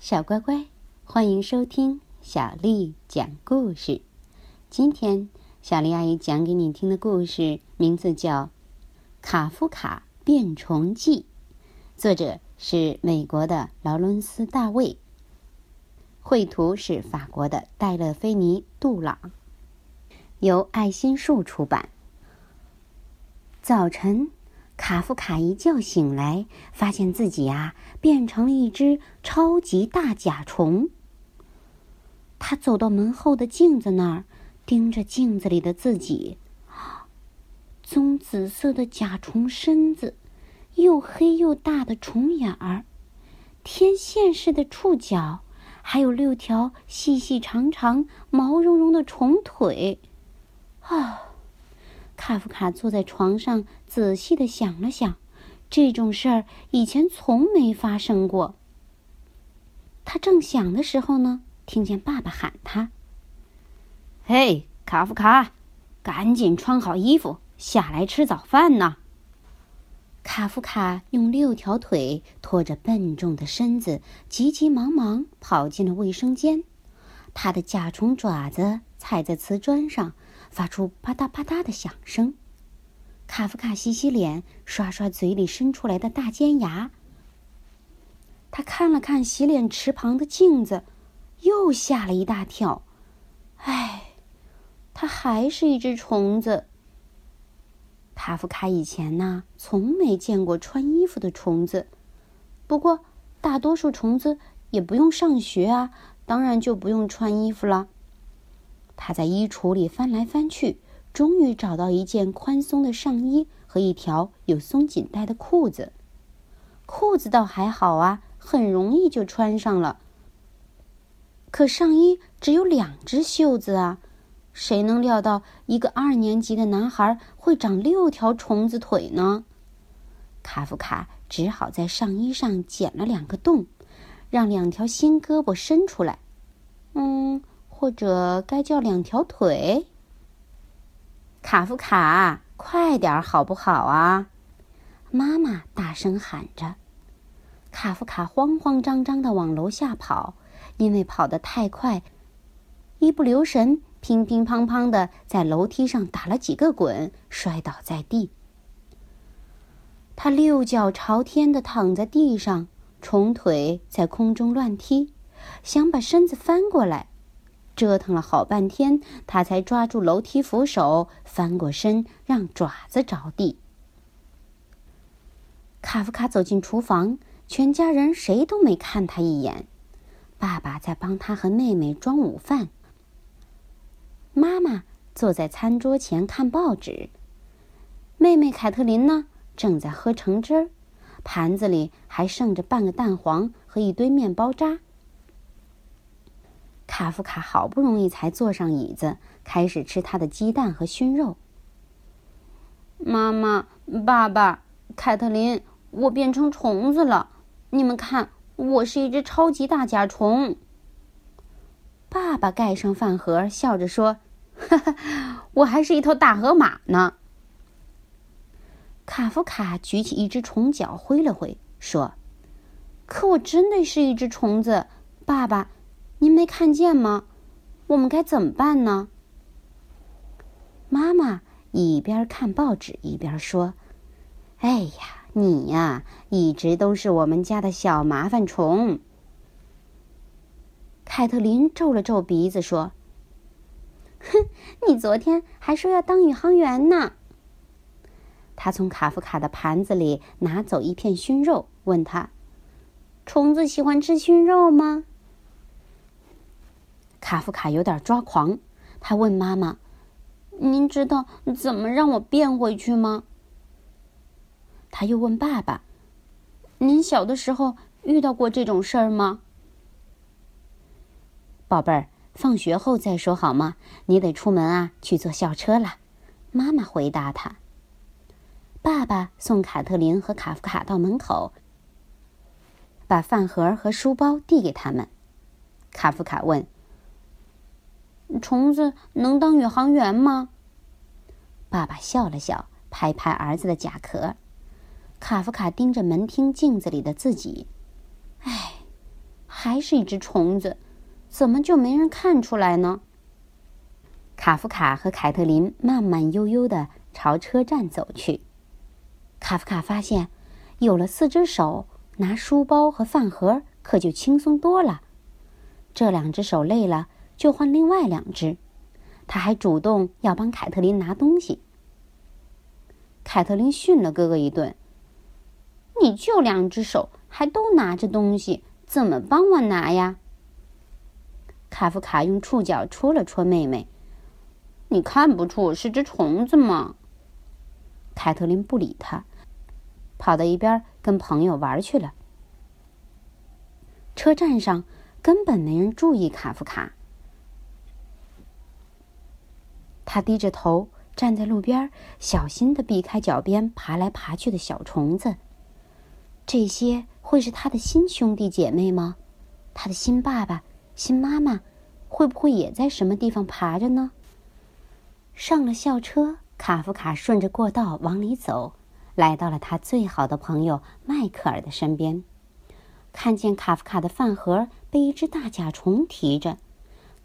小乖乖，欢迎收听小丽讲故事。今天小丽阿姨讲给你听的故事名字叫《卡夫卡变虫记》，作者是美国的劳伦斯·大卫，绘图是法国的戴勒菲尼·杜朗，由爱心树出版。早晨。卡夫卡一觉醒来，发现自己呀变成了一只超级大甲虫。他走到门后的镜子那儿，盯着镜子里的自己，棕紫色的甲虫身子，又黑又大的虫眼儿，天线似的触角，还有六条细细长长、毛茸茸的虫腿，啊！卡夫卡坐在床上，仔细的想了想，这种事儿以前从没发生过。他正想的时候呢，听见爸爸喊他：“嘿，卡夫卡，赶紧穿好衣服，下来吃早饭呢。”卡夫卡用六条腿拖着笨重的身子，急急忙忙跑进了卫生间。他的甲虫爪子踩在瓷砖上。发出啪嗒啪嗒的响声。卡夫卡洗洗脸，刷刷嘴里伸出来的大尖牙。他看了看洗脸池旁的镜子，又吓了一大跳。唉，他还是一只虫子。卡夫卡以前呢，从没见过穿衣服的虫子。不过，大多数虫子也不用上学啊，当然就不用穿衣服了。他在衣橱里翻来翻去，终于找到一件宽松的上衣和一条有松紧带的裤子。裤子倒还好啊，很容易就穿上了。可上衣只有两只袖子啊，谁能料到一个二年级的男孩会长六条虫子腿呢？卡夫卡只好在上衣上剪了两个洞，让两条新胳膊伸出来。嗯。或者该叫两条腿。卡夫卡，快点好不好啊？妈妈大声喊着。卡夫卡慌慌张张的往楼下跑，因为跑得太快，一不留神，乒乒乓乓的在楼梯上打了几个滚，摔倒在地。他六脚朝天的躺在地上，虫腿在空中乱踢，想把身子翻过来。折腾了好半天，他才抓住楼梯扶手，翻过身，让爪子着地。卡夫卡走进厨房，全家人谁都没看他一眼。爸爸在帮他和妹妹装午饭，妈妈坐在餐桌前看报纸，妹妹凯特琳呢，正在喝橙汁儿，盘子里还剩着半个蛋黄和一堆面包渣。卡夫卡好不容易才坐上椅子，开始吃他的鸡蛋和熏肉。妈妈、爸爸、凯特琳，我变成虫子了！你们看，我是一只超级大甲虫。爸爸盖上饭盒，笑着说：“哈哈，我还是一头大河马呢。”卡夫卡举起一只虫脚挥了挥，说：“可我真的是一只虫子，爸爸。”您没看见吗？我们该怎么办呢？妈妈一边看报纸一边说：“哎呀，你呀，一直都是我们家的小麻烦虫。”凯特琳皱了皱鼻子说：“哼，你昨天还说要当宇航员呢。”他从卡夫卡的盘子里拿走一片熏肉，问他：“虫子喜欢吃熏肉吗？”卡夫卡有点抓狂，他问妈妈：“您知道怎么让我变回去吗？”他又问爸爸：“您小的时候遇到过这种事儿吗？”宝贝儿，放学后再说好吗？你得出门啊，去坐校车了。”妈妈回答他。爸爸送卡特琳和卡夫卡到门口，把饭盒和书包递给他们。卡夫卡问。虫子能当宇航员吗？爸爸笑了笑，拍拍儿子的甲壳。卡夫卡盯着门厅镜子里的自己，唉，还是一只虫子，怎么就没人看出来呢？卡夫卡和凯特琳慢慢悠悠的朝车站走去。卡夫卡发现，有了四只手，拿书包和饭盒可就轻松多了。这两只手累了，就换另外两只。他还主动要帮凯特琳拿东西。凯特琳训了哥哥一顿：“你就两只手，还都拿着东西，怎么帮我拿呀？”卡夫卡用触角戳了戳妹妹：“你看不出我是只虫子吗？”凯特琳不理他。跑到一边跟朋友玩去了。车站上根本没人注意卡夫卡，他低着头站在路边，小心的避开脚边爬来爬去的小虫子。这些会是他的新兄弟姐妹吗？他的新爸爸、新妈妈会不会也在什么地方爬着呢？上了校车，卡夫卡顺着过道往里走。来到了他最好的朋友迈克尔的身边，看见卡夫卡的饭盒被一只大甲虫提着，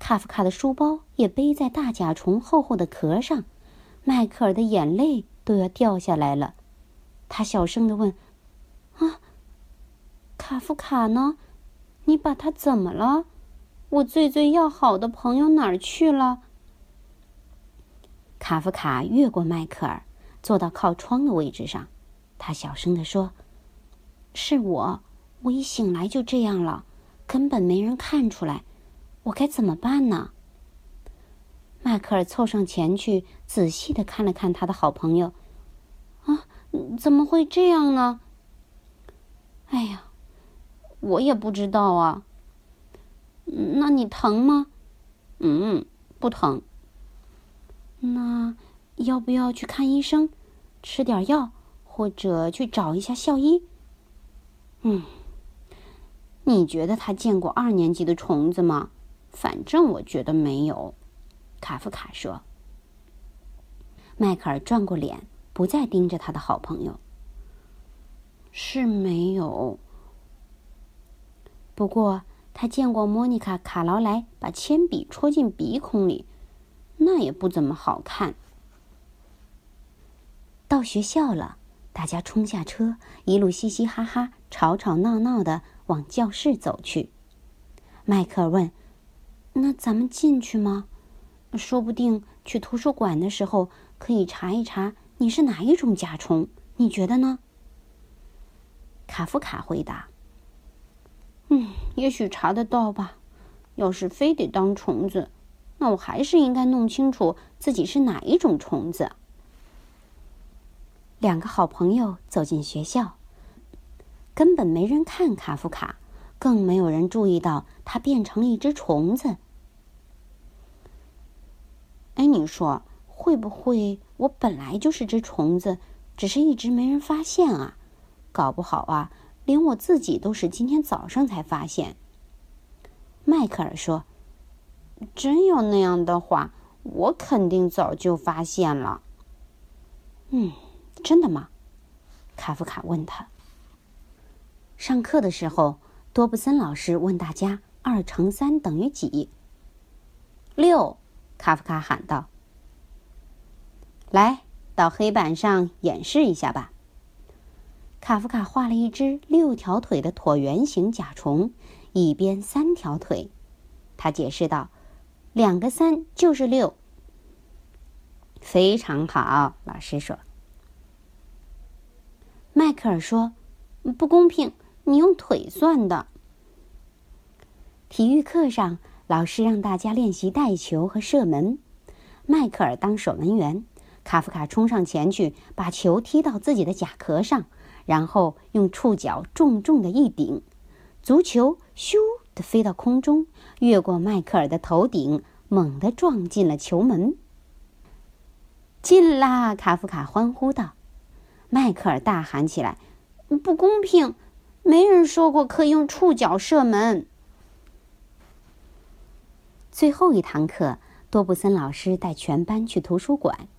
卡夫卡的书包也背在大甲虫厚厚的壳上，迈克尔的眼泪都要掉下来了。他小声的问：“啊，卡夫卡呢？你把他怎么了？我最最要好的朋友哪儿去了？”卡夫卡越过迈克尔。坐到靠窗的位置上，他小声的说：“是我，我一醒来就这样了，根本没人看出来，我该怎么办呢？”迈克尔凑上前去，仔细的看了看他的好朋友，“啊，怎么会这样呢？”“哎呀，我也不知道啊。”“那你疼吗？”“嗯，不疼。”“那……”要不要去看医生，吃点药，或者去找一下校医？嗯，你觉得他见过二年级的虫子吗？反正我觉得没有。卡夫卡说。迈克尔转过脸，不再盯着他的好朋友。是没有。不过他见过莫妮卡·卡劳莱把铅笔戳进鼻孔里，那也不怎么好看。到学校了，大家冲下车，一路嘻嘻哈哈、吵吵闹闹的往教室走去。迈克尔问：“那咱们进去吗？说不定去图书馆的时候可以查一查你是哪一种甲虫，你觉得呢？”卡夫卡回答：“嗯，也许查得到吧。要是非得当虫子，那我还是应该弄清楚自己是哪一种虫子。”两个好朋友走进学校，根本没人看卡夫卡，更没有人注意到他变成了一只虫子。哎，你说会不会我本来就是只虫子，只是一直没人发现啊？搞不好啊，连我自己都是今天早上才发现。迈克尔说：“真有那样的话，我肯定早就发现了。”嗯。真的吗？卡夫卡问他。上课的时候，多布森老师问大家：“二乘三等于几？”六，卡夫卡喊道：“来到黑板上演示一下吧。”卡夫卡画了一只六条腿的椭圆形甲虫，一边三条腿。他解释道：“两个三就是六。”非常好，老师说。迈克尔说：“不公平，你用腿算的。”体育课上，老师让大家练习带球和射门。迈克尔当守门员，卡夫卡冲上前去，把球踢到自己的甲壳上，然后用触角重重的一顶，足球咻的飞到空中，越过迈克尔的头顶，猛地撞进了球门。进啦！卡夫卡欢呼道。迈克尔大喊起来：“不公平！没人说过可以用触角射门。”最后一堂课，多布森老师带全班去图书馆。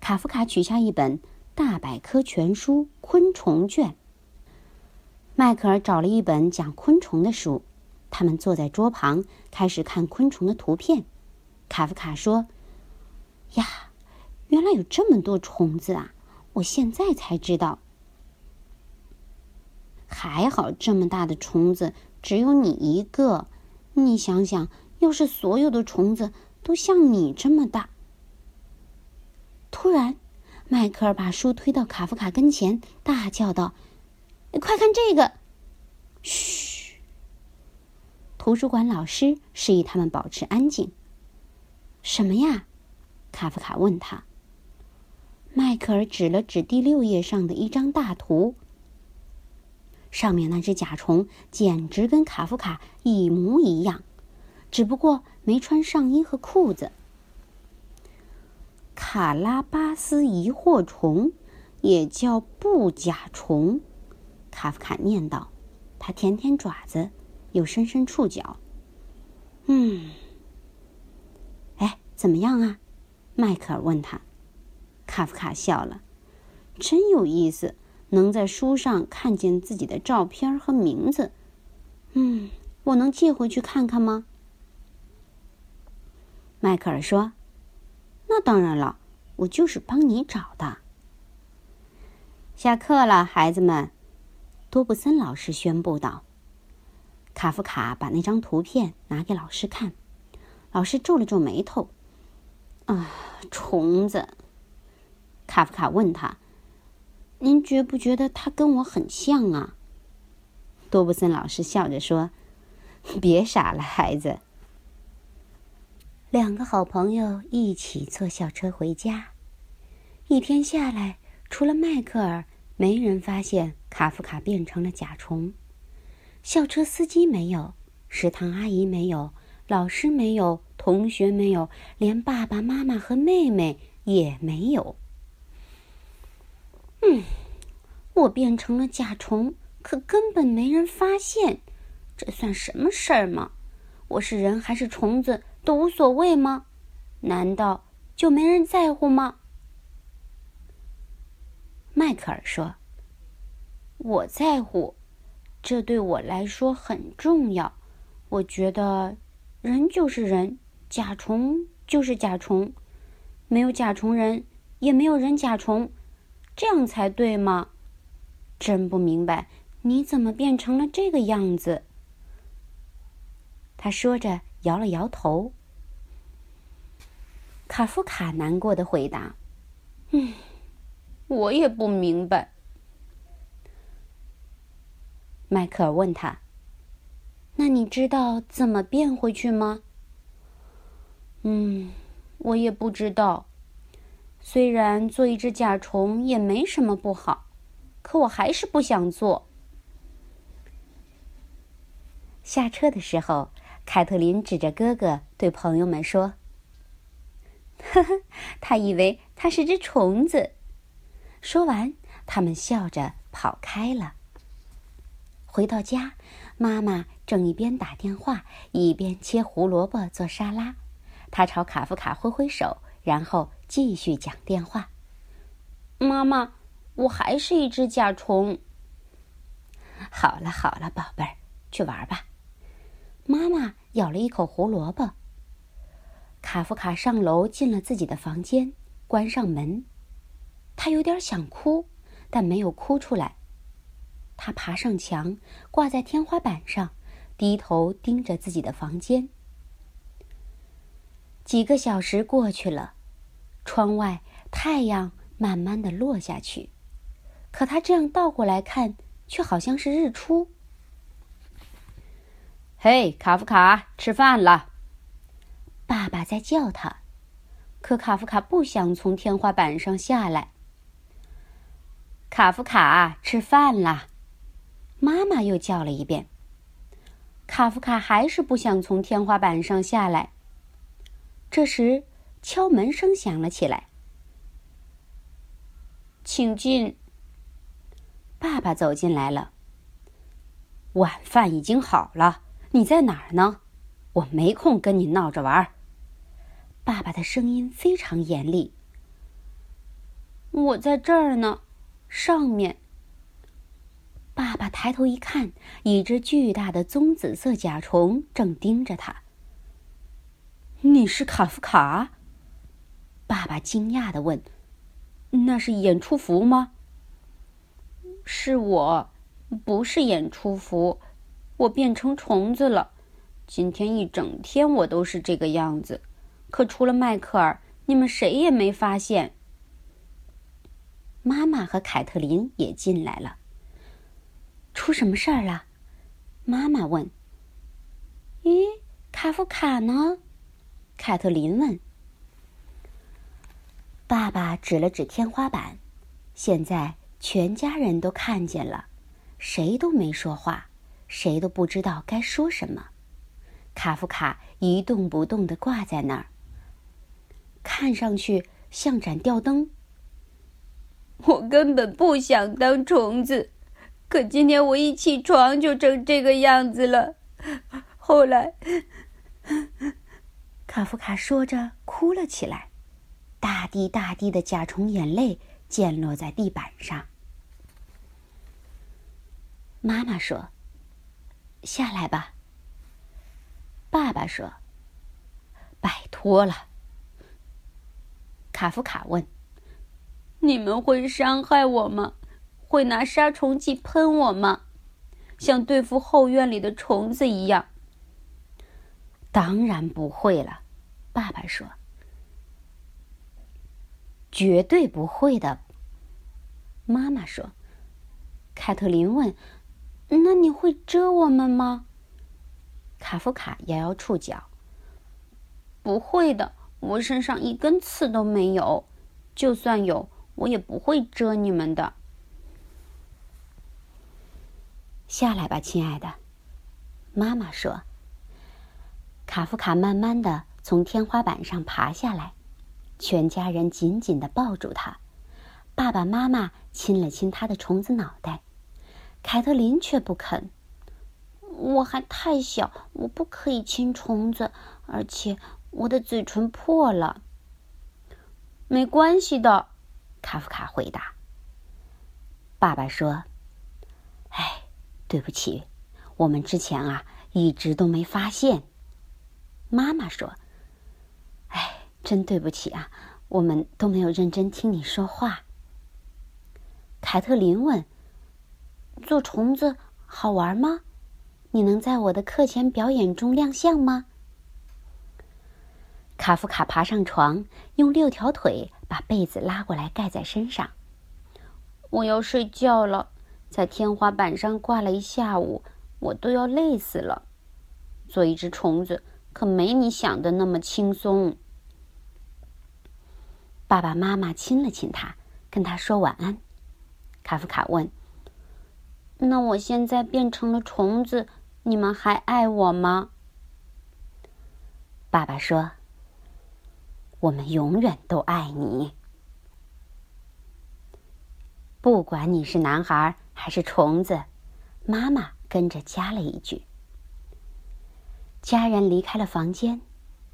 卡夫卡取下一本《大百科全书》昆虫卷。迈克尔找了一本讲昆虫的书，他们坐在桌旁，开始看昆虫的图片。卡夫卡说：“呀，原来有这么多虫子啊！我现在才知道。还好这么大的虫子只有你一个。你想想，要是所有的虫子都像你这么大……”突然，迈克尔把书推到卡夫卡跟前，大叫道：“快看这个！”嘘！图书馆老师示意他们保持安静。什么呀？卡夫卡问他。迈克尔指了指第六页上的一张大图，上面那只甲虫简直跟卡夫卡一模一样，只不过没穿上衣和裤子。卡拉巴斯疑惑虫，也叫布甲虫，卡夫卡念道。他舔舔爪子，又伸伸触角。嗯。哎怎么样啊？迈克尔问他。卡夫卡笑了，真有意思，能在书上看见自己的照片和名字。嗯，我能借回去看看吗？迈克尔说：“那当然了，我就是帮你找的。”下课了，孩子们，多布森老师宣布道。卡夫卡把那张图片拿给老师看，老师皱了皱眉头。啊，虫子！卡夫卡问他：“您觉不觉得他跟我很像啊？”多布森老师笑着说：“别傻了，孩子。”两个好朋友一起坐校车回家。一天下来，除了迈克尔，没人发现卡夫卡变成了甲虫。校车司机没有，食堂阿姨没有，老师没有。同学没有，连爸爸妈妈和妹妹也没有。嗯，我变成了甲虫，可根本没人发现，这算什么事儿吗？我是人还是虫子都无所谓吗？难道就没人在乎吗？迈克尔说：“我在乎，这对我来说很重要。我觉得，人就是人。”甲虫就是甲虫，没有甲虫人，也没有人甲虫，这样才对吗？真不明白你怎么变成了这个样子。他说着摇了摇头。卡夫卡难过的回答：“嗯，我也不明白。”迈克尔问他：“那你知道怎么变回去吗？”嗯，我也不知道。虽然做一只甲虫也没什么不好，可我还是不想做。下车的时候，凯特琳指着哥哥对朋友们说：“呵呵，他以为他是只虫子。”说完，他们笑着跑开了。回到家，妈妈正一边打电话一边切胡萝卜做沙拉。他朝卡夫卡挥挥手，然后继续讲电话。妈妈，我还是一只甲虫。好了好了，宝贝儿，去玩吧。妈妈咬了一口胡萝卜。卡夫卡上楼进了自己的房间，关上门。他有点想哭，但没有哭出来。他爬上墙，挂在天花板上，低头盯着自己的房间。几个小时过去了，窗外太阳慢慢的落下去，可他这样倒过来看，却好像是日出。嘿，卡夫卡，吃饭了！爸爸在叫他，可卡夫卡不想从天花板上下来。卡夫卡，吃饭了！妈妈又叫了一遍。卡夫卡还是不想从天花板上下来。这时，敲门声响了起来。请进。爸爸走进来了。晚饭已经好了，你在哪儿呢？我没空跟你闹着玩。爸爸的声音非常严厉。我在这儿呢，上面。爸爸抬头一看，一只巨大的棕紫色甲虫正盯着他。你是卡夫卡？爸爸惊讶的问：“那是演出服吗？”是我，不是演出服，我变成虫子了。今天一整天我都是这个样子，可除了迈克尔，你们谁也没发现。妈妈和凯特琳也进来了。出什么事儿了？妈妈问。咦，卡夫卡呢？凯特琳问。爸爸指了指天花板，现在全家人都看见了，谁都没说话，谁都不知道该说什么。卡夫卡一动不动的挂在那儿，看上去像盏吊灯。我根本不想当虫子，可今天我一起床就成这个样子了。后来，卡夫卡说着哭了起来。大滴大滴的甲虫眼泪溅落在地板上。妈妈说：“下来吧。”爸爸说：“拜托了。”卡夫卡问：“你们会伤害我吗？会拿杀虫剂喷我吗？像对付后院里的虫子一样？”“当然不会了。”爸爸说。绝对不会的，妈妈说。凯特琳问：“那你会蛰我们吗？”卡夫卡摇摇触角：“不会的，我身上一根刺都没有，就算有，我也不会蛰你们的。”下来吧，亲爱的，妈妈说。卡夫卡慢慢的从天花板上爬下来。全家人紧紧的抱住他，爸爸妈妈亲了亲他的虫子脑袋，凯特琳却不肯。我还太小，我不可以亲虫子，而且我的嘴唇破了。没关系的，卡夫卡回答。爸爸说：“哎，对不起，我们之前啊一直都没发现。”妈妈说。哎真对不起啊，我们都没有认真听你说话。凯特琳问：“做虫子好玩吗？你能在我的课前表演中亮相吗？”卡夫卡爬上床，用六条腿把被子拉过来盖在身上。我要睡觉了，在天花板上挂了一下午，我都要累死了。做一只虫子可没你想的那么轻松。爸爸妈妈亲了亲他，跟他说晚安。卡夫卡问：“那我现在变成了虫子，你们还爱我吗？”爸爸说：“我们永远都爱你，不管你是男孩还是虫子。”妈妈跟着加了一句。家人离开了房间，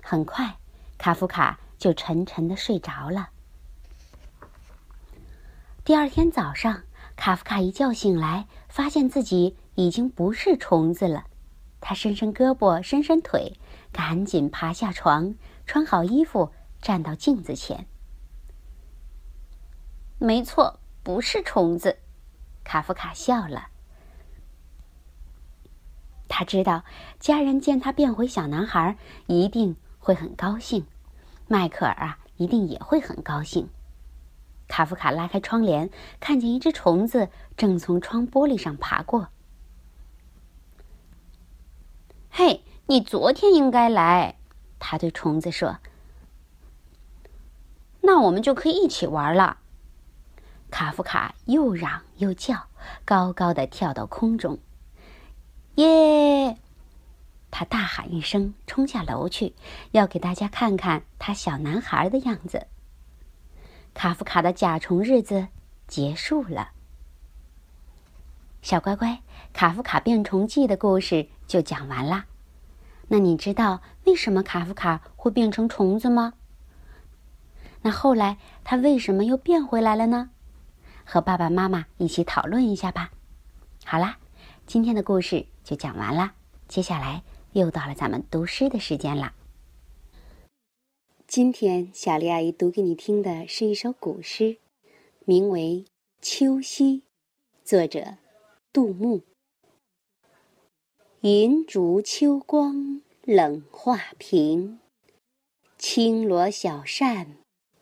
很快，卡夫卡。就沉沉的睡着了。第二天早上，卡夫卡一觉醒来，发现自己已经不是虫子了。他伸伸胳膊，伸伸腿，赶紧爬下床，穿好衣服，站到镜子前。没错，不是虫子。卡夫卡笑了。他知道，家人见他变回小男孩，一定会很高兴。迈克尔啊，一定也会很高兴。卡夫卡拉开窗帘，看见一只虫子正从窗玻璃上爬过。“嘿，你昨天应该来。”他对虫子说。“那我们就可以一起玩了。”卡夫卡又嚷又叫，高高的跳到空中。“耶！”他大喊一声，冲下楼去，要给大家看看他小男孩的样子。卡夫卡的甲虫日子结束了。小乖乖，卡夫卡变虫记的故事就讲完啦。那你知道为什么卡夫卡会变成虫子吗？那后来他为什么又变回来了呢？和爸爸妈妈一起讨论一下吧。好啦，今天的故事就讲完了，接下来又到了咱们读诗的时间啦。今天小丽阿姨读给你听的是一首古诗，名为《秋夕》，作者杜牧。银烛秋光冷画屏，轻罗小扇